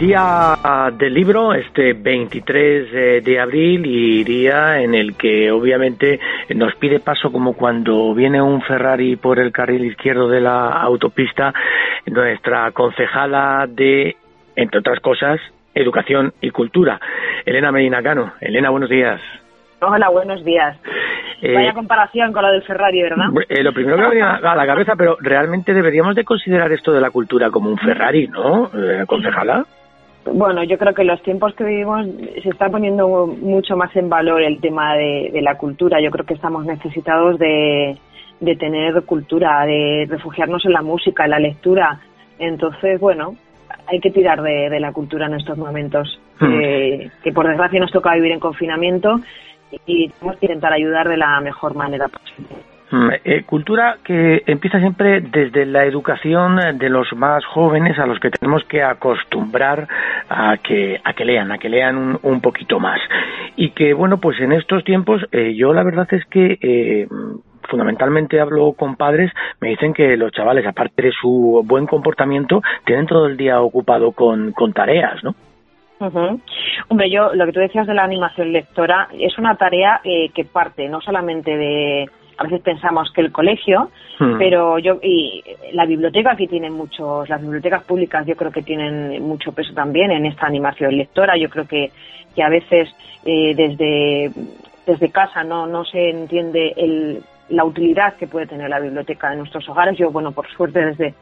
Día del libro, este 23 de abril, y día en el que obviamente nos pide paso como cuando viene un Ferrari por el carril izquierdo de la autopista, nuestra concejala de, entre otras cosas, educación y cultura, Elena Medina Cano. Elena, buenos días. Hola, buenos días. Eh, Vaya comparación con lo del Ferrari, ¿verdad? Eh, lo primero que me viene a la cabeza, pero realmente deberíamos de considerar esto de la cultura como un Ferrari, ¿no, eh, concejala? Bueno, yo creo que en los tiempos que vivimos se está poniendo mucho más en valor el tema de, la cultura. Yo creo que estamos necesitados de, tener cultura, de refugiarnos en la música, en la lectura. Entonces, bueno, hay que tirar de, la cultura en estos momentos, Hmm. que por desgracia nos toca vivir en confinamiento y tenemos que intentar ayudar de la mejor manera posible. Mm, eh, cultura que empieza siempre desde la educación de los más jóvenes a los que tenemos que acostumbrar a que a que lean, a que lean un, un poquito más y que bueno pues en estos tiempos eh, yo la verdad es que eh, fundamentalmente hablo con padres, me dicen que los chavales, aparte de su buen comportamiento, tienen todo el día ocupado con, con tareas, ¿no? Ujú. Hombre, yo lo que tú decías de la animación lectora es una tarea eh, que parte no solamente de, a veces pensamos que el colegio, Hmm. pero yo y la biblioteca aquí tiene muchos, las bibliotecas públicas yo creo que tienen mucho peso también en esta animación lectora. Yo creo que que a veces eh, desde desde casa no no se entiende el la utilidad que puede tener la biblioteca en nuestros hogares. Yo, bueno, por suerte desde,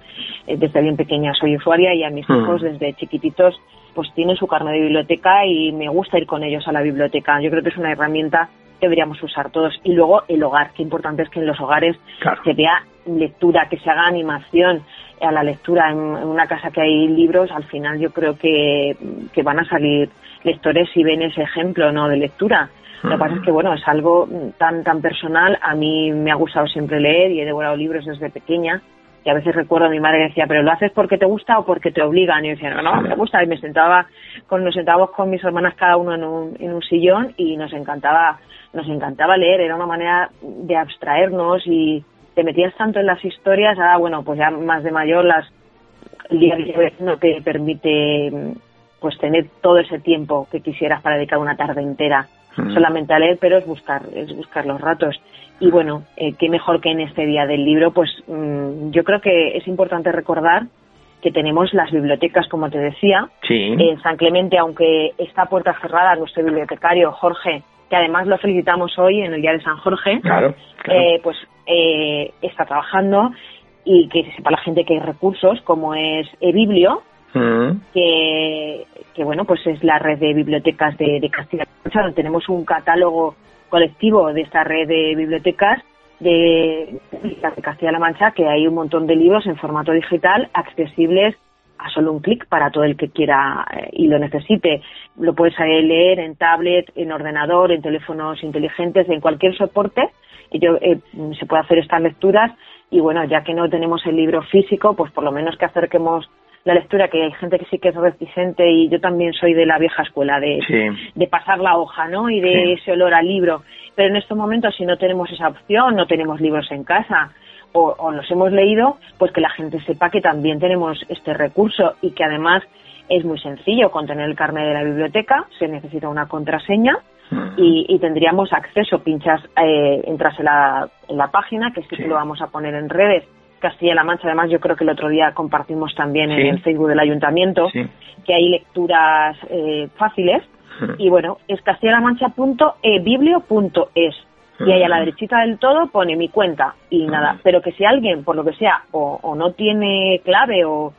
eh, desde bien pequeña soy usuaria y a mis Hmm. hijos desde chiquititos pues tienen su carnet de biblioteca y me gusta ir con ellos a la biblioteca. Yo creo que es una herramienta que deberíamos usar todos. Y luego el hogar, qué importante es que en los hogares Claro. se vea lectura, que se haga animación a la lectura en, en una casa que hay libros, al final yo creo que, que van a salir lectores si ven ese ejemplo no de lectura. Lo que pasa es que bueno, es algo tan tan personal, a mí me ha gustado siempre leer y he devorado libros desde pequeña y a veces recuerdo a mi madre que decía, pero lo haces porque te gusta o porque te obligan. Y yo decía, no, no, me gusta. Y me sentaba, con, nos sentábamos con mis hermanas cada uno en un, en un sillón y nos encantaba, nos encantaba leer. Era una manera de abstraernos y te metías tanto en las historias. Ahora, bueno, pues ya más de mayor las, el día no te permite pues tener todo ese tiempo que quisieras para dedicar una tarde entera Mm. solamente a leer, pero es buscar, es buscar los ratos. Y bueno, eh, qué mejor que en este día del libro, pues mm, yo creo que es importante recordar que tenemos las bibliotecas, como te decía, Sí. en San Clemente, aunque está puerta cerrada, nuestro bibliotecario Jorge, que además lo felicitamos hoy en el Día de San Jorge, Claro, claro. eh, pues eh, está trabajando y que sepa la gente que hay recursos como es eBiblio, Mm. que, bueno pues es la red de bibliotecas de, Castilla-La Mancha donde tenemos un catálogo colectivo de esta red de bibliotecas de, de Castilla-La Mancha que hay un montón de libros en formato digital accesibles a solo un clic para todo el que quiera eh, y lo necesite. Lo puedes eh, leer en tablet, en ordenador, en teléfonos inteligentes, en cualquier soporte. Yo, eh, se puede hacer estas lecturas y bueno, ya que no tenemos el libro físico, pues por lo menos que acerquemos la lectura, que hay gente que sí que es reticente y yo también soy de la vieja escuela, de, Sí. de pasar la hoja, ¿no? Y de Sí. ese olor al libro. Pero en estos momentos, si no tenemos esa opción, no tenemos libros en casa o, o los hemos leído, pues que la gente sepa que también tenemos este recurso y que además es muy sencillo con tener el carnet de la biblioteca, se necesita una contraseña Mm. y, y tendríamos acceso, pinchas, eh, entras en la, en la página, que sí, Sí. que lo vamos a poner en redes, Castilla-La Mancha, además yo creo que el otro ddía compartimos también Sí. en el Facebook del Ayuntamiento Sí. que hay lecturas eh, fáciles. Mm. y bueno, es castellalamancha.ebiblio.es y ahí a la derechita del todo pone mi cuenta y nada, pero que si alguien, por lo que sea, o, o no tiene clave o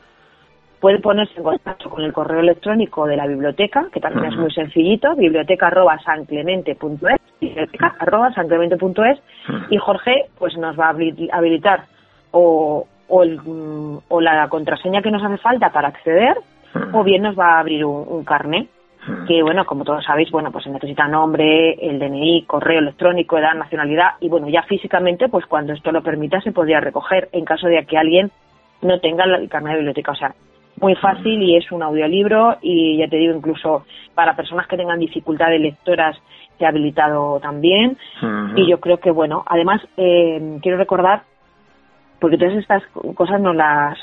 puede ponerse en contacto con el correo electrónico de la biblioteca, que también es muy sencillito, biblioteca arroba sanclemente.es, biblioteca arroba sanclemente.es, y Jorge pues nos va a habili- habilitar o, o, el, o la contraseña que nos hace falta para acceder, o bien nos va a abrir un, un carnet que bueno, como todos sabéis, bueno, pues se necesita nombre, el DNI, correo electrónico, edad, nacionalidad y bueno, ya físicamente, pues cuando esto lo permita se podría recoger en caso de que alguien no tenga el carnet de biblioteca, o sea, muy fácil y es un audiolibro y ya te digo, incluso para personas que tengan dificultades lectoras se ha habilitado también. Y yo creo que bueno, además eh, quiero recordar porque todas estas cosas no las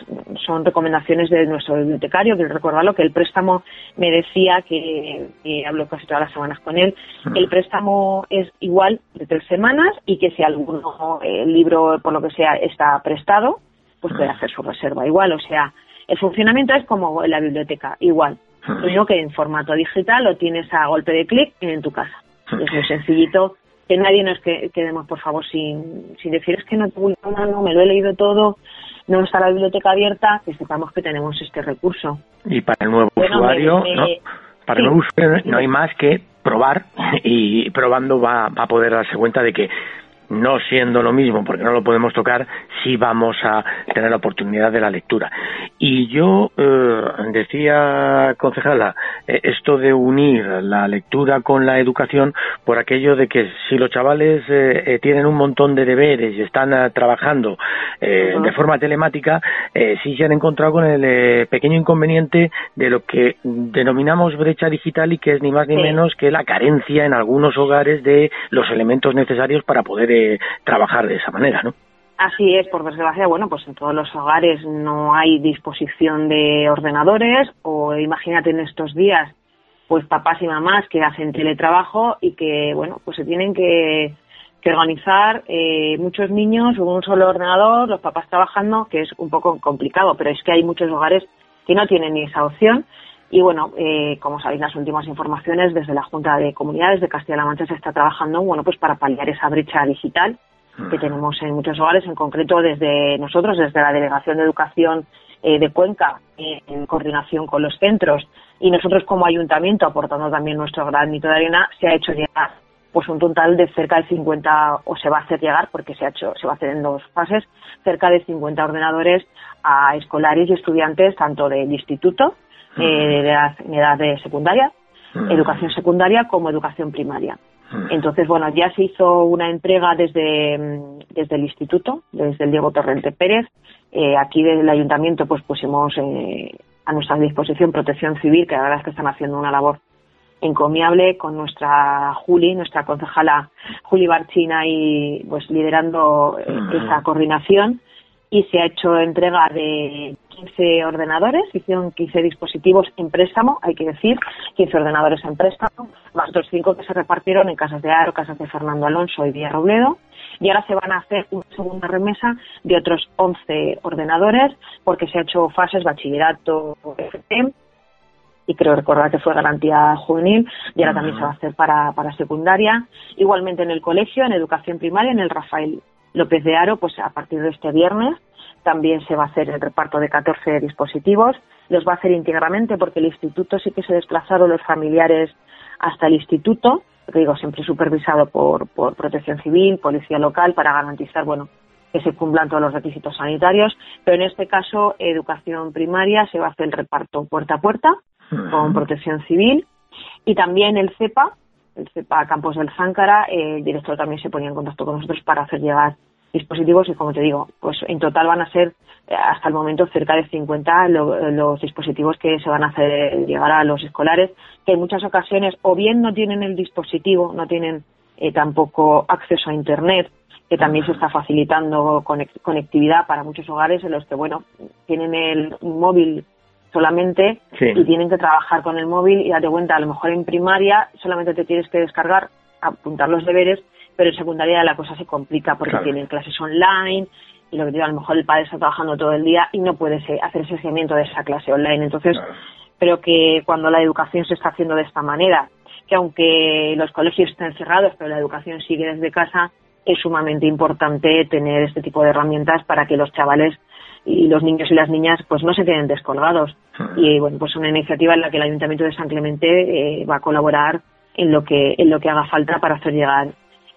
son recomendaciones de nuestro bibliotecario, quiero recordarlo, que el préstamo me decía que, hablo casi todas las semanas con él, el préstamo es igual de tres semanas y que si alguno, el libro por lo que sea está prestado, pues puede hacer su reserva igual, o sea, el funcionamiento es como en la biblioteca, igual, lo único que en formato digital lo tienes a golpe de clic en tu casa. Es muy sencillito que nadie nos quedemos, por favor, sin, sin decir es que no tengo no me lo he leído todo, no está la biblioteca abierta, que sepamos que tenemos este recurso. Y para el nuevo usuario, ¿no? para el nuevo usuario no hay más que probar y probando va, va a poder darse cuenta de que no siendo lo mismo, porque no lo podemos tocar, sí vamos a tener la oportunidad de la lectura. Y yo eh, decía, concejala, eh, esto de unir la lectura con la educación por aquello de que si los chavales eh, tienen un montón de deberes y están trabajando de forma telemática, sí se han encontrado con el pequeño inconveniente de lo que denominamos brecha digital y que es ni más ni menos que la carencia en algunos hogares de los elementos necesarios para poder trabajar de esa manera, ¿no? Así es, por desgracia, bueno, pues en todos los hogares no hay disposición de ordenadores o imagínate en estos días, pues papás y mamás que hacen teletrabajo y que, bueno, pues se tienen que, organizar eh, muchos niños con un solo ordenador, los papás trabajando, que es un poco complicado, pero es que hay muchos hogares que no tienen ni esa opción y bueno, eh, como sabéis, las últimas informaciones desde la Junta de Comunidades de Castilla-La Mancha se está trabajando, bueno, pues para paliar esa brecha digital que tenemos en muchos hogares, en concreto desde nosotros, desde la Delegación de Educación eh, de Cuenca, en coordinación con los centros, y nosotros como ayuntamiento, aportando también nuestro granito de arena, se ha hecho llegar pues un total de cerca de 50, o se va a hacer llegar, porque se ha hecho, se va a hacer en dos fases, cerca de 50 ordenadores a escolares y estudiantes, tanto del instituto, eh, de edad, en edad de secundaria, educación secundaria como educación primaria. Entonces, bueno, ya se hizo una entrega desde, mm, desde el instituto, desde el Diego Torrente Pérez. Eh, aquí desde el ayuntamiento pues pusimos eh, a nuestra disposición protección civil, que la verdad es que están haciendo una labor encomiable con nuestra Juli, nuestra concejala Juli Barchina y pues liderando esa coordinación y se ha hecho entrega de 15 ordenadores, hicieron 15 dispositivos en préstamo, hay que decir, 15 ordenadores en préstamo, más otros 5 que se repartieron en casas de Aro, casas de Fernando Alonso y Villa Robledo. Y ahora se van a hacer una segunda remesa de otros 11 ordenadores, porque se ha hecho fases bachillerato, FT, y creo recordar que fue garantía juvenil, y ahora también se va a hacer para, para secundaria. Igualmente en el colegio, en educación primaria, en el Rafael López de Aro, pues a partir de este viernes también se va a hacer el reparto de 14 dispositivos. Los va a hacer íntegramente porque el instituto sí que se desplazaron los familiares hasta el instituto, digo, siempre supervisado por, por Protección Civil, Policía Local, para garantizar, bueno, que se cumplan todos los requisitos sanitarios. Pero en este caso, educación primaria, se va a hacer el reparto puerta a puerta con Protección Civil y también el CEPA, CEPA Campos del Záncara, el director también se ponía en contacto con nosotros para hacer llegar dispositivos y como te digo, pues en total van a ser eh, hasta el momento cerca de 50 los dispositivos que se van a hacer llegar a los escolares, que en muchas ocasiones o bien no tienen el dispositivo, no tienen eh, tampoco acceso a Internet, que también se está facilitando conectividad para muchos hogares en los que, bueno, tienen el móvil solamente y tienen que trabajar con el móvil y date cuenta, a lo mejor en primaria solamente te tienes que descargar, apuntar los deberes pero en secundaria la cosa se complica porque tienen clases online y lo que digo, a lo mejor el padre está trabajando todo el día y no puede hacer ese seguimiento de esa clase online. Entonces, creo que cuando la educación se está haciendo de esta manera, que aunque los colegios estén cerrados, pero la educación sigue desde casa, es sumamente importante tener este tipo de herramientas para que los chavales y los niños y las niñas pues no se queden descolgados. Y bueno, pues una iniciativa en la que el Ayuntamiento de San Clemente eh, va a colaborar en lo que en lo que haga falta para hacer llegar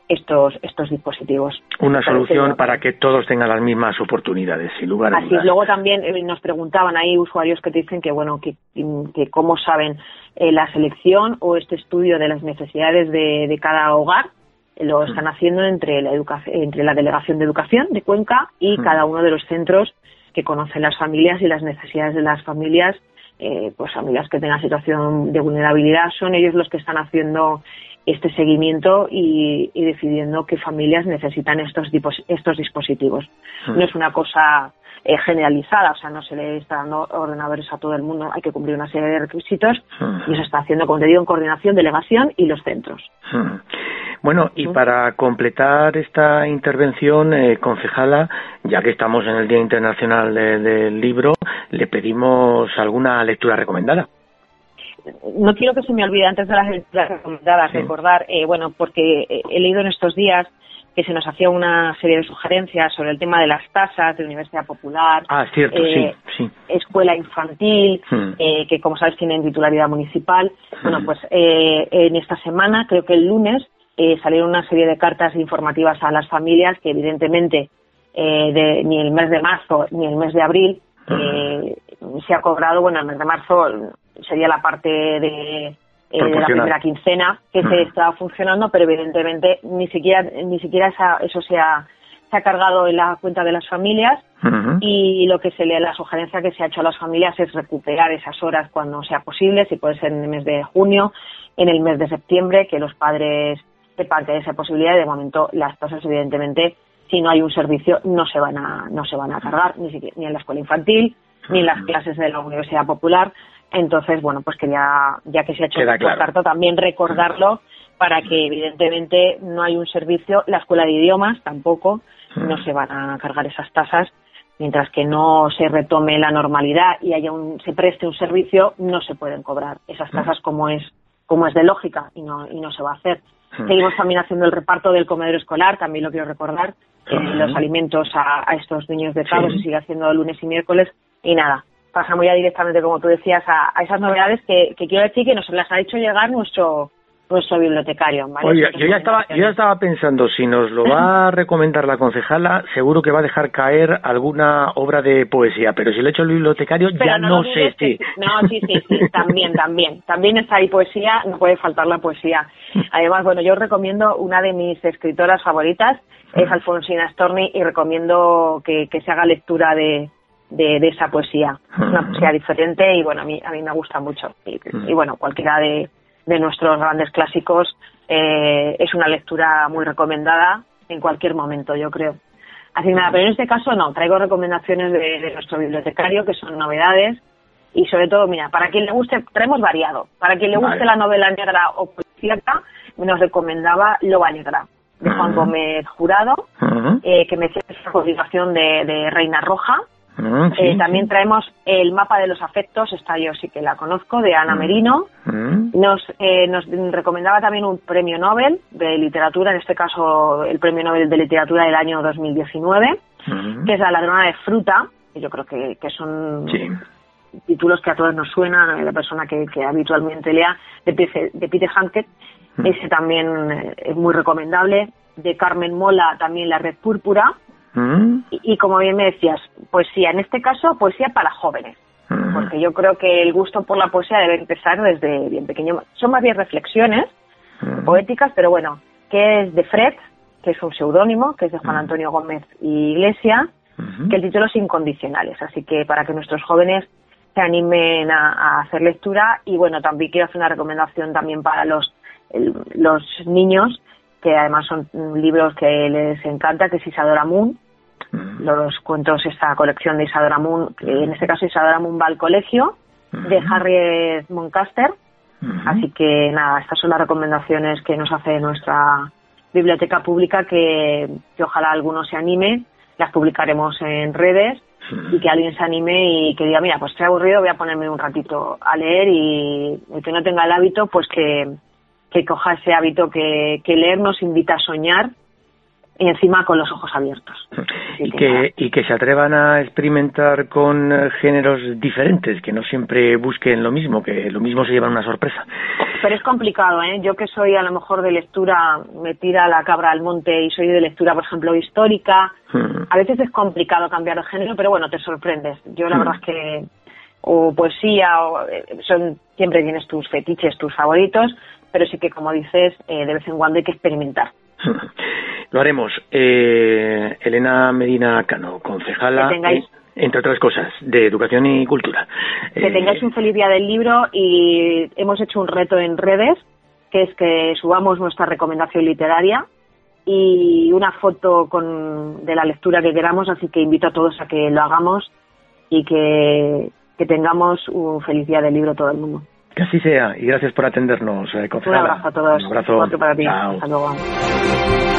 estos estos dispositivos. Una solución para que todos tengan las mismas oportunidades, sin lugar a Así Luego también eh, nos preguntaban ahí usuarios que te dicen que bueno que, que cómo saben eh, la selección o este estudio de las necesidades de, de cada hogar. Lo están haciendo entre la entre la delegación de educación de Cuenca y cada uno de los centros que conocen las familias y las necesidades de las familias eh, pues familias que tengan situación de vulnerabilidad son ellos los que están haciendo este seguimiento y, decidiendo qué familias necesitan estos, estos dispositivos. Hmm. No es una cosa eh, generalizada, o sea, no se le está dando ordenadores a todo el mundo, hay que cumplir una serie de requisitos hmm. y se está haciendo, como te digo, en coordinación, delegación y los centros. Hmm. Bueno, y para completar esta intervención, eh, concejala, ya que estamos en el Día Internacional del Libro, le pedimos alguna lectura recomendada no quiero que se me olvide antes de las lecturas recomendadas recordar, eh, bueno, porque he leído en estos días que se nos hacía una serie de sugerencias sobre el tema de las tasas de Universidad Popular, ah, cierto, sí, eh, sí. escuela infantil, hmm. eh, que como sabes tienen titularidad municipal. Bueno, hmm. pues en esta semana, creo que el lunes, salieron una serie de cartas informativas a las familias que evidentemente ni el mes de marzo ni el mes de abril hmm. se ha cobrado, bueno, el mes de marzo sería la parte de, eh, la primera quincena que se está funcionando, pero evidentemente ni siquiera ni siquiera eso se ha, se ha cargado en la cuenta de las familias y lo que se le la sugerencia que se ha hecho a las familias es recuperar esas horas cuando sea posible, si puede ser en el mes de junio, en el mes de septiembre, que los padres que hay esa posibilidad. De momento, las tasas, evidentemente, si no hay un servicio, no se van a, no se van a cargar, ni, ni en la escuela infantil, ni en las clases de la Universidad Popular. Entonces, bueno, pues quería, ya que se ha hecho el carta, también recordarlo para que evidentemente no hay un servicio, la escuela de idiomas tampoco, no se van a cargar esas tasas, mientras que no se retome la normalidad y haya un, se preste un servicio, no se pueden cobrar esas tasas como es, como es de lógica y no, y no se va a hacer. Seguimos también haciendo el reparto del comedor escolar, también lo quiero recordar, eh, los alimentos a, estos niños de Cabo se sigue haciendo lunes y miércoles y nada, pasamos ya directamente, como tú decías, a, esas novedades que, quiero decir que nos las ha hecho llegar nuestro nuestro bibliotecario. Oye, yo ya estaba yo ya estaba pensando si nos lo va a recomendar la concejala, seguro que va a dejar caer alguna obra de poesía, pero si lo ha hecho el bibliotecario ya no, sé si. No, sí, sí, sí, también, también, también está ahí poesía, no puede faltar la poesía. Además, bueno, yo recomiendo una de mis escritoras favoritas es Alfonsina Storni y recomiendo que se haga lectura de de, esa poesía. Es una poesía diferente y bueno, a mí, a mí me gusta mucho. Y, bueno, cualquiera de, de, nuestros grandes clásicos eh, es una lectura muy recomendada en cualquier momento, yo creo. Así nada, pero en este caso no, traigo recomendaciones de, nuestro bibliotecario que son novedades y sobre todo, mira, para quien le guste, traemos variado. Para quien le guste la novela negra o policíaca, nos recomendaba Loba Negra de Juan Gómez Jurado, eh, que me hace esa continuación de, de Reina Roja, Ah, eh, también traemos el mapa de los afectos, esta yo sí que la conozco, de Ana mm. Merino. Mm. Nos, eh, nos recomendaba también un premio Nobel de literatura, en este caso el premio Nobel de literatura del año 2019, mm. que es La ladrona de fruta. Y yo creo que, que son títulos que a todos nos suenan, la persona que, habitualmente lea, de, de Peter Hankett. Ese también eh, es muy recomendable. De Carmen Mola, también La Red Púrpura Mm. Y, como bien me decías, poesía, en este caso poesía para jóvenes, mm. porque yo creo que el gusto por la poesía debe empezar desde bien pequeño. Son más bien reflexiones mm. poéticas, pero bueno, que es de Fred, que es un seudónimo, que es de Juan Antonio Gómez y Iglesia, que el título es Incondicionales, así que para que nuestros jóvenes se animen a, hacer lectura y bueno, también quiero hacer una recomendación también para los, los niños que además son libros que les encanta, que es Isadora Moon, mm. los cuentos, esta colección de Isadora Moon, que en este caso Isadora Moon va al colegio, de mm. Harriet Moncaster. Mm. Así que nada, estas son las recomendaciones que nos hace nuestra biblioteca pública, que, que ojalá alguno se anime, las publicaremos en redes y que alguien se anime y que diga, mira, pues estoy aburrido, voy a ponerme un ratito a leer y el que no tenga el hábito, pues que, que coja ese hábito que, leer nos invita a soñar y encima con los ojos abiertos. Y que, y que se atrevan a experimentar con géneros diferentes, que no siempre busquen lo mismo, que lo mismo se llevan una sorpresa. Pero es complicado, ¿eh? Yo que soy a lo mejor de lectura, me tira la cabra al monte y soy de lectura, por ejemplo, histórica, hmm. a veces es complicado cambiar de género, pero bueno, te sorprendes. Yo la hmm. verdad es que o poesía, o, eh, son siempre tienes tus fetiches, tus favoritos, pero sí que, como dices, eh, de vez en cuando hay que experimentar. Lo haremos. Eh, Elena Medina Cano, concejala, entre otras cosas, de educación y cultura. Que tengáis un feliz día del libro y hemos hecho un reto en redes, que es que subamos nuestra recomendación literaria y una foto con, de la lectura que queramos, así que invito a todos a que lo hagamos y que que tengamos un feliz día del libro todo el mundo. Que así sea, y gracias por atendernos, eh, Un abrazo a todos. Un abrazo. para ti. Hasta luego.